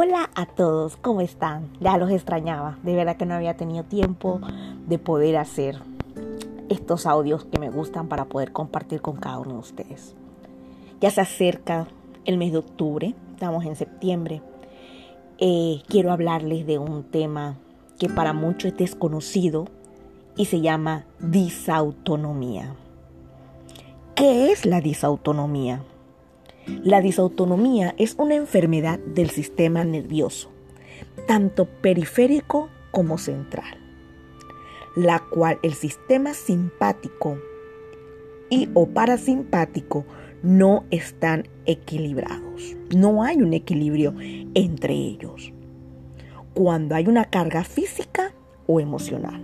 Hola a todos, ¿cómo están? Ya los extrañaba, de verdad que no había tenido tiempo de poder hacer estos audios que me gustan para poder compartir con cada uno de ustedes. Ya se acerca el mes de octubre, estamos en septiembre. Eh, quiero hablarles de un tema que para muchos es desconocido y se llama disautonomía. ¿Qué es la disautonomía? La disautonomía es una enfermedad del sistema nervioso, tanto periférico como central, la cual el sistema simpático y o parasimpático no están equilibrados. No hay un equilibrio entre ellos. Cuando hay una carga física o emocional.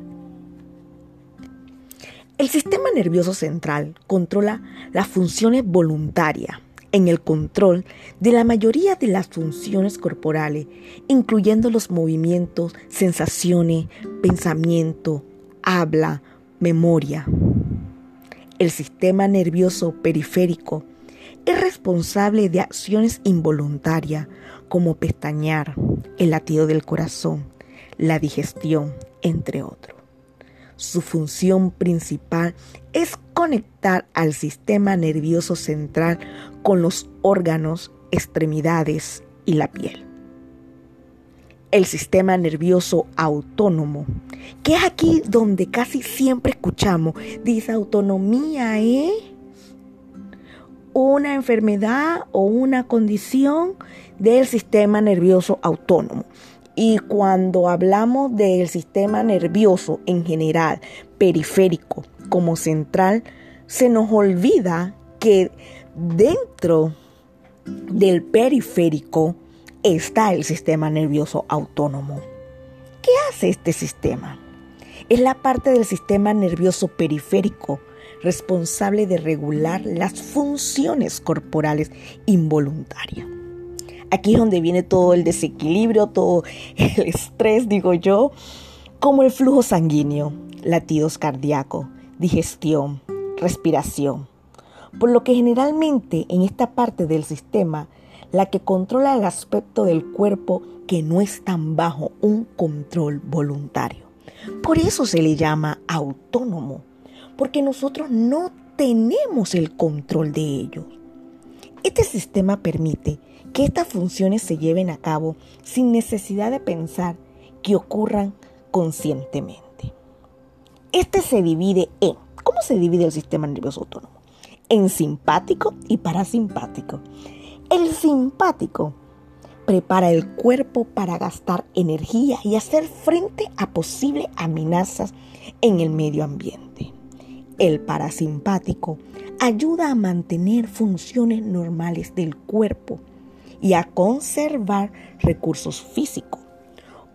El sistema nervioso central controla las funciones voluntarias en el control de la mayoría de las funciones corporales, incluyendo los movimientos, sensaciones, pensamiento, habla, memoria. El sistema nervioso periférico es responsable de acciones involuntarias como pestañear, el latido del corazón, la digestión, entre otros. Su función principal es conectar al sistema nervioso central con los órganos, extremidades y la piel. El sistema nervioso autónomo, que es aquí donde casi siempre escuchamos, disautonomía es una enfermedad o una condición del sistema nervioso autónomo. Y cuando hablamos del sistema nervioso en general, periférico como central, se nos olvida que dentro del periférico está el sistema nervioso autónomo. ¿Qué hace este sistema? Es la parte del sistema nervioso periférico responsable de regular las funciones corporales involuntarias. Aquí es donde viene todo el desequilibrio, todo el estrés, digo yo, como el flujo sanguíneo, latidos cardíacos, digestión, respiración. Por lo que generalmente en esta parte del sistema, la que controla el aspecto del cuerpo que no es tan bajo un control voluntario. Por eso se le llama autónomo, porque nosotros no tenemos el control de ellos. Este sistema permite que estas funciones se lleven a cabo sin necesidad de pensar que ocurran conscientemente. Este se divide en, ¿cómo se divide el sistema nervioso autónomo? En simpático y parasimpático. El simpático prepara el cuerpo para gastar energía y hacer frente a posibles amenazas en el medio ambiente. El parasimpático ayuda a mantener funciones normales del cuerpo y a conservar recursos físicos.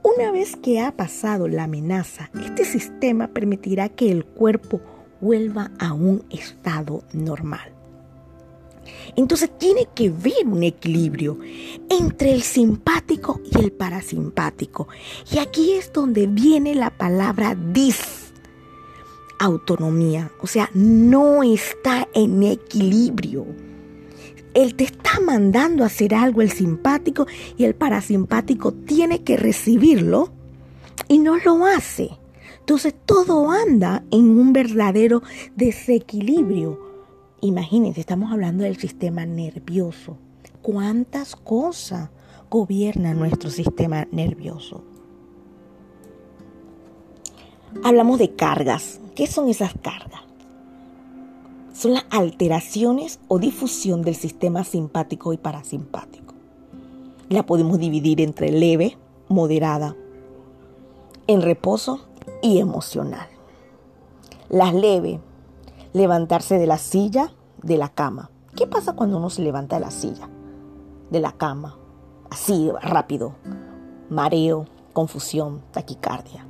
Una vez que ha pasado la amenaza, este sistema permitirá que el cuerpo vuelva a un estado normal. Entonces tiene que haber un equilibrio entre el simpático y el parasimpático. Y aquí es donde viene la palabra dis. Autonomía. O sea, no está en equilibrio. Él te está mandando a hacer algo el simpático y el parasimpático tiene que recibirlo y no lo hace. Entonces todo anda en un verdadero desequilibrio. Imagínense, estamos hablando del sistema nervioso. ¿Cuántas cosas gobiernan nuestro sistema nervioso? Hablamos de cargas. ¿Qué son esas cargas? Son las alteraciones o difusión del sistema simpático y parasimpático. La podemos dividir entre leve, moderada, en reposo y emocional. Las leve, levantarse de la silla, de la cama. ¿Qué pasa cuando uno se levanta de la silla, de la cama? Así, rápido. Mareo, confusión, taquicardia.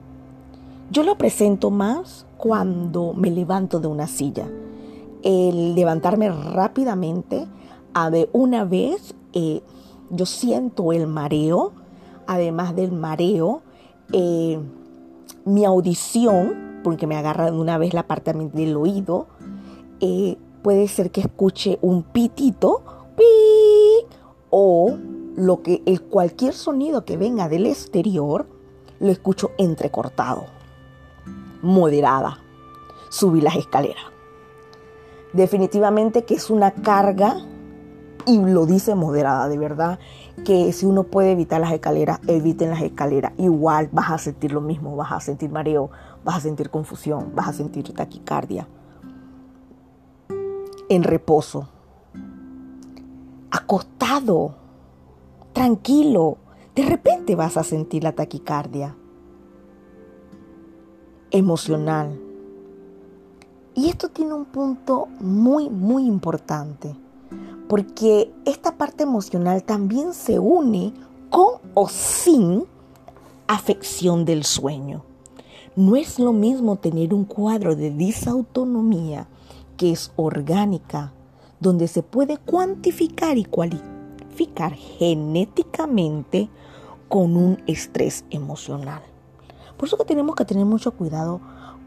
Yo lo presento más cuando me levanto de una silla el levantarme rápidamente, a de una vez eh, yo siento el mareo, además del mareo, eh, mi audición, porque me agarra de una vez la parte del oído, eh, puede ser que escuche un pitito, pi, o lo que cualquier sonido que venga del exterior lo escucho entrecortado, moderada. Subí las escaleras. Definitivamente que es una carga y lo dice moderada, de verdad que si uno puede evitar las escaleras, eviten las escaleras. Igual vas a sentir lo mismo, vas a sentir mareo, vas a sentir confusión, vas a sentir taquicardia. En reposo, acostado, tranquilo, de repente vas a sentir la taquicardia emocional. Y esto tiene un punto muy, muy importante, porque esta parte emocional también se une con o sin afección del sueño. No es lo mismo tener un cuadro de disautonomía que es orgánica, donde se puede cuantificar y cualificar genéticamente con un estrés emocional. Por eso que tenemos que tener mucho cuidado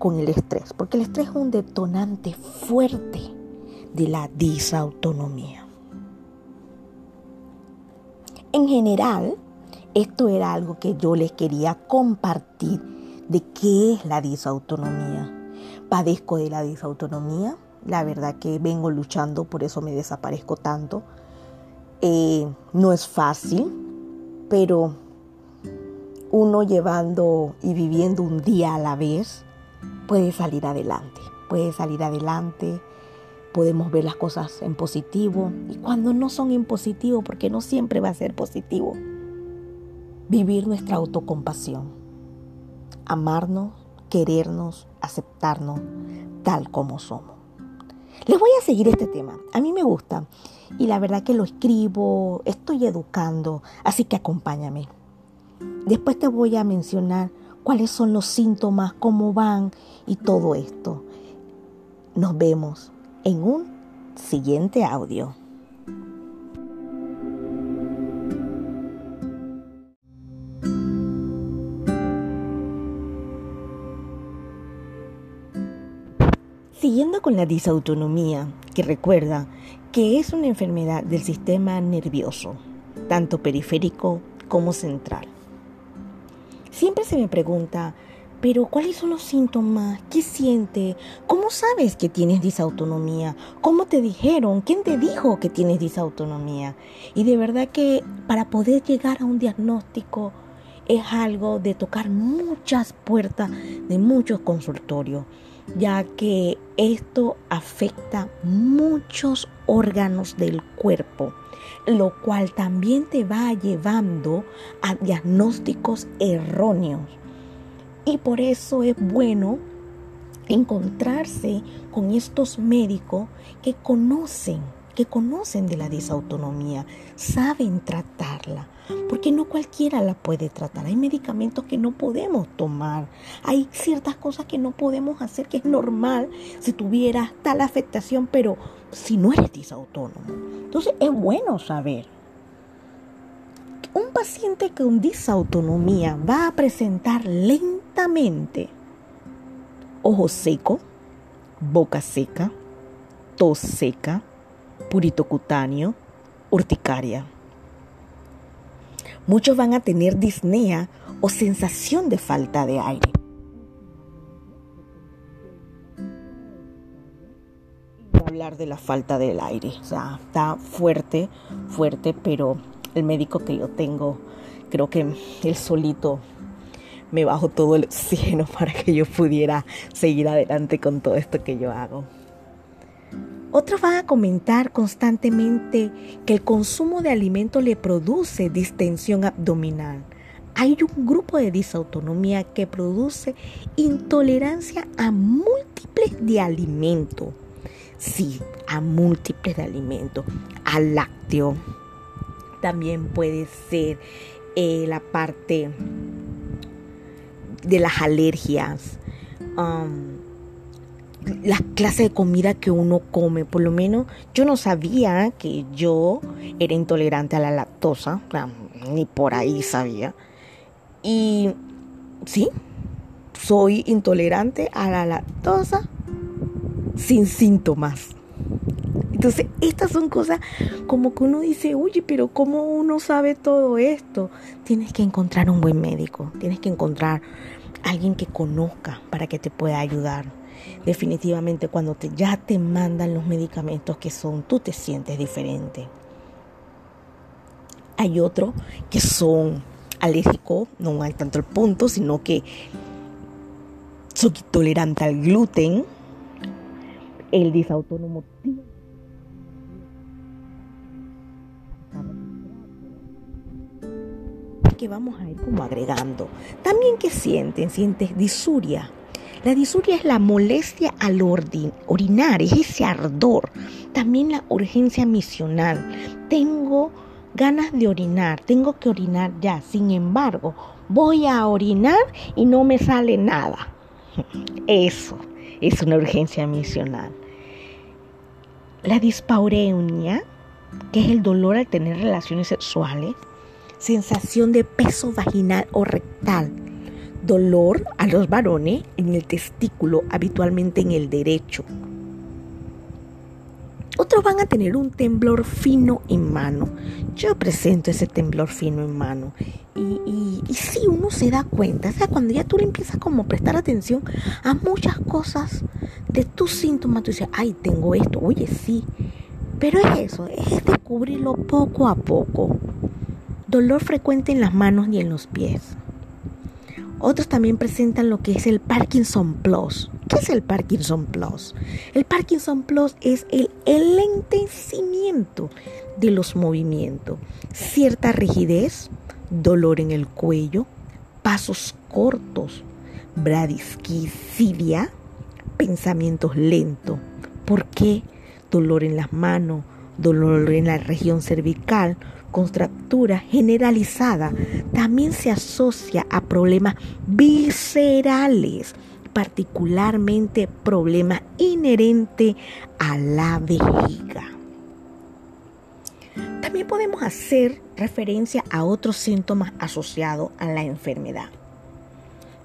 con el estrés, porque el estrés es un detonante fuerte de la disautonomía. En general, esto era algo que yo les quería compartir de qué es la disautonomía. Padezco de la disautonomía, la verdad que vengo luchando, por eso me desaparezco tanto. Eh, no es fácil, pero uno llevando y viviendo un día a la vez puede salir adelante, puede salir adelante, podemos ver las cosas en positivo y cuando no son en positivo, porque no siempre va a ser positivo, vivir nuestra autocompasión, amarnos, querernos, aceptarnos tal como somos. Les voy a seguir este tema. A mí me gusta y la verdad que lo escribo, estoy educando, así que acompáñame. Después te voy a mencionar cuáles son los síntomas, cómo van y todo esto. Nos vemos en un siguiente audio. Siguiendo con la disautonomía, que recuerda que es una enfermedad del sistema nervioso, tanto periférico como central. Siempre se me pregunta, pero ¿cuáles son los síntomas? ¿Qué siente? ¿Cómo sabes que tienes disautonomía? ¿Cómo te dijeron? ¿Quién te dijo que tienes disautonomía? Y de verdad que para poder llegar a un diagnóstico es algo de tocar muchas puertas de muchos consultorios ya que esto afecta muchos órganos del cuerpo, lo cual también te va llevando a diagnósticos erróneos. Y por eso es bueno encontrarse con estos médicos que conocen, que conocen de la disautonomía, saben tratarla, porque no cualquiera la puede tratar. Hay medicamentos que no podemos tomar, hay ciertas cosas que no podemos hacer, que es normal si tuvieras tal afectación, pero si no eres disautónomo. Entonces es bueno saber. Un paciente con disautonomía va a presentar lentamente ojo seco, boca seca, tos seca, purito cutáneo, urticaria. Muchos van a tener disnea o sensación de falta de aire. De la falta del aire, o sea, está fuerte, fuerte, pero el médico que yo tengo, creo que él solito me bajó todo el oxígeno para que yo pudiera seguir adelante con todo esto que yo hago. Otros van a comentar constantemente que el consumo de alimentos le produce distensión abdominal. Hay un grupo de disautonomía que produce intolerancia a múltiples de alimentos. Sí, a múltiples de alimentos. Al lácteo. También puede ser eh, la parte de las alergias. Um, la clase de comida que uno come. Por lo menos yo no sabía que yo era intolerante a la lactosa, ni por ahí sabía. Y sí, soy intolerante a la lactosa sin síntomas. Entonces, estas son cosas como que uno dice, oye, pero ¿cómo uno sabe todo esto? Tienes que encontrar un buen médico, tienes que encontrar alguien que conozca para que te pueda ayudar. Definitivamente cuando te, ya te mandan los medicamentos que son, tú te sientes diferente. Hay otros que son alérgicos, no hay tanto el punto, sino que son intolerantes al gluten. El disautónomo que vamos a ir como agregando. También que sienten, sientes disuria. La disuria es la molestia al orinar, es ese ardor. También la urgencia misional. Tengo ganas de orinar, tengo que orinar ya. Sin embargo, voy a orinar y no me sale nada. Eso es una urgencia misional. La dispaureunia, que es el dolor al tener relaciones sexuales, sensación de peso vaginal o rectal, dolor a los varones en el testículo, habitualmente en el derecho, otros van a tener un temblor fino en mano. Yo presento ese temblor fino en mano. Y, si uno se da cuenta, o sea, cuando ya tú le empiezas como a prestar atención a muchas cosas de tus síntomas, tú dices, ay, tengo esto, oye, sí. Pero es eso, es descubrirlo poco a poco. Dolor frecuente en las manos y en los pies. Otros también presentan lo que es el Parkinson Plus. ¿Qué es el Parkinson Plus? El Parkinson Plus es el enlentecimiento de los movimientos, cierta rigidez, dolor en el cuello, pasos cortos, bradisquicidia, pensamientos lentos. ¿Por qué? Dolor en las manos, dolor en la región cervical, contractura generalizada también se asocia a problemas viscerales, particularmente problemas inherentes a la vejiga. También podemos hacer referencia a otros síntomas asociados a la enfermedad.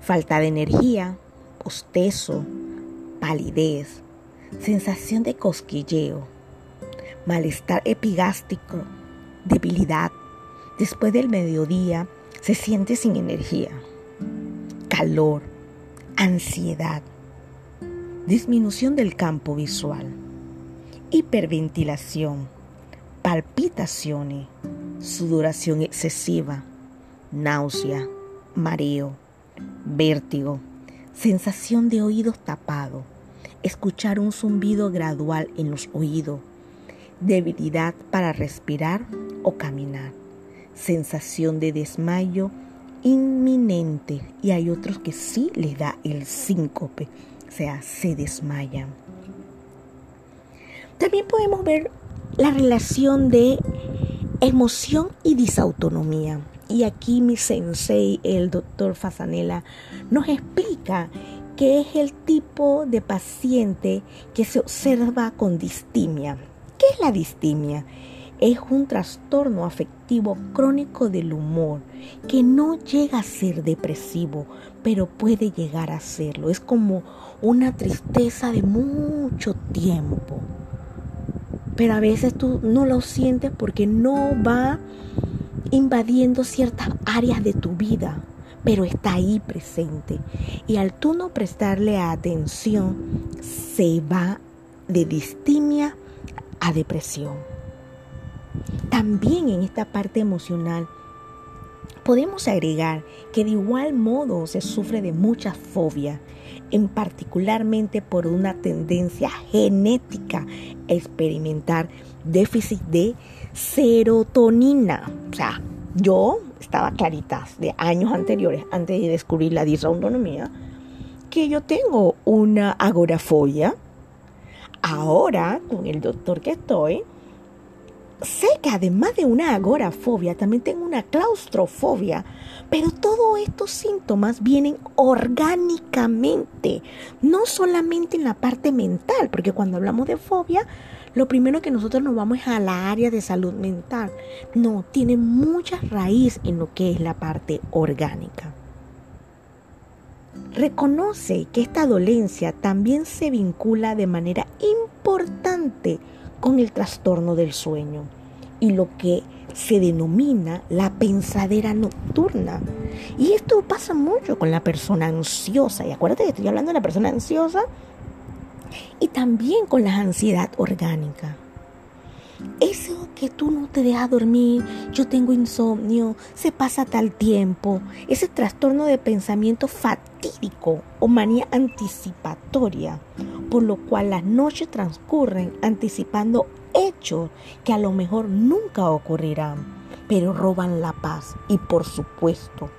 Falta de energía, bostezo, palidez, sensación de cosquilleo, malestar epigástrico, debilidad. Después del mediodía se siente sin energía, calor, ansiedad, disminución del campo visual, hiperventilación, palpitaciones, sudoración excesiva, náusea, mareo, vértigo, sensación de oídos tapados, escuchar un zumbido gradual en los oídos, debilidad para respirar o caminar, sensación de desmayo inminente y hay otros que sí les da el síncope, o sea, se desmayan. También podemos ver la relación de emoción y disautonomía. Y aquí mi sensei, el doctor Fasanela, nos explica qué es el tipo de paciente que se observa con distimia. ¿Qué es la distimia? Es un trastorno afectivo crónico del humor que no llega a ser depresivo, pero puede llegar a serlo. Es como una tristeza de mucho tiempo. Pero a veces tú no lo sientes porque no va invadiendo ciertas áreas de tu vida, pero está ahí presente. Y al tú no prestarle atención, se va de distimia a depresión. También en esta parte emocional podemos agregar que de igual modo se sufre de mucha fobia, en particularmente por una tendencia genética a experimentar déficit de serotonina. O sea, yo estaba clarita de años anteriores, antes de descubrir la disautonomía, que yo tengo una agorafobia Ahora, con el doctor que estoy, sé que además de una agorafobia, también tengo una claustrofobia, pero todos estos síntomas vienen orgánicamente, no solamente en la parte mental, porque cuando hablamos de fobia, lo primero que nosotros nos vamos es a la área de salud mental. No, tiene mucha raíz en lo que es la parte orgánica. Reconoce que esta dolencia también se vincula de manera importante con el trastorno del sueño y lo que se denomina la pensadera nocturna. Y esto pasa mucho con la persona ansiosa. Y acuérdate que estoy hablando de la persona ansiosa y también con la ansiedad orgánica. Eso que tú no te dejas dormir, yo tengo insomnio, se pasa tal tiempo, ese trastorno de pensamiento fatídico o manía anticipatoria, por lo cual las noches transcurren anticipando hechos que a lo mejor nunca ocurrirán, pero roban la paz y por supuesto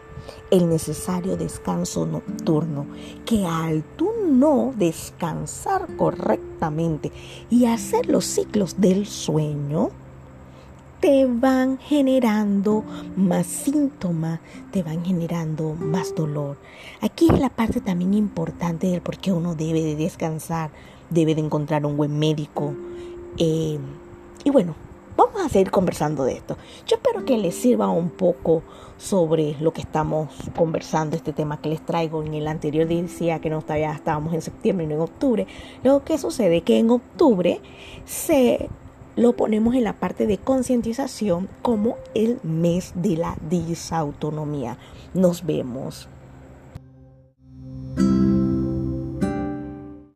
el necesario descanso nocturno, que al tú no descansar correctamente y hacer los ciclos del sueño, te van generando más síntomas, te van generando más dolor. Aquí es la parte también importante del por qué uno debe de descansar, debe de encontrar un buen médico. Eh, y bueno, vamos a seguir conversando de esto. Yo espero que les sirva un poco sobre lo que estamos conversando, este tema que les traigo. En el anterior decía que no todavía estábamos en septiembre y no en octubre. Lo que sucede que en octubre se lo ponemos en la parte de concientización como el mes de la disautonomía. Nos vemos.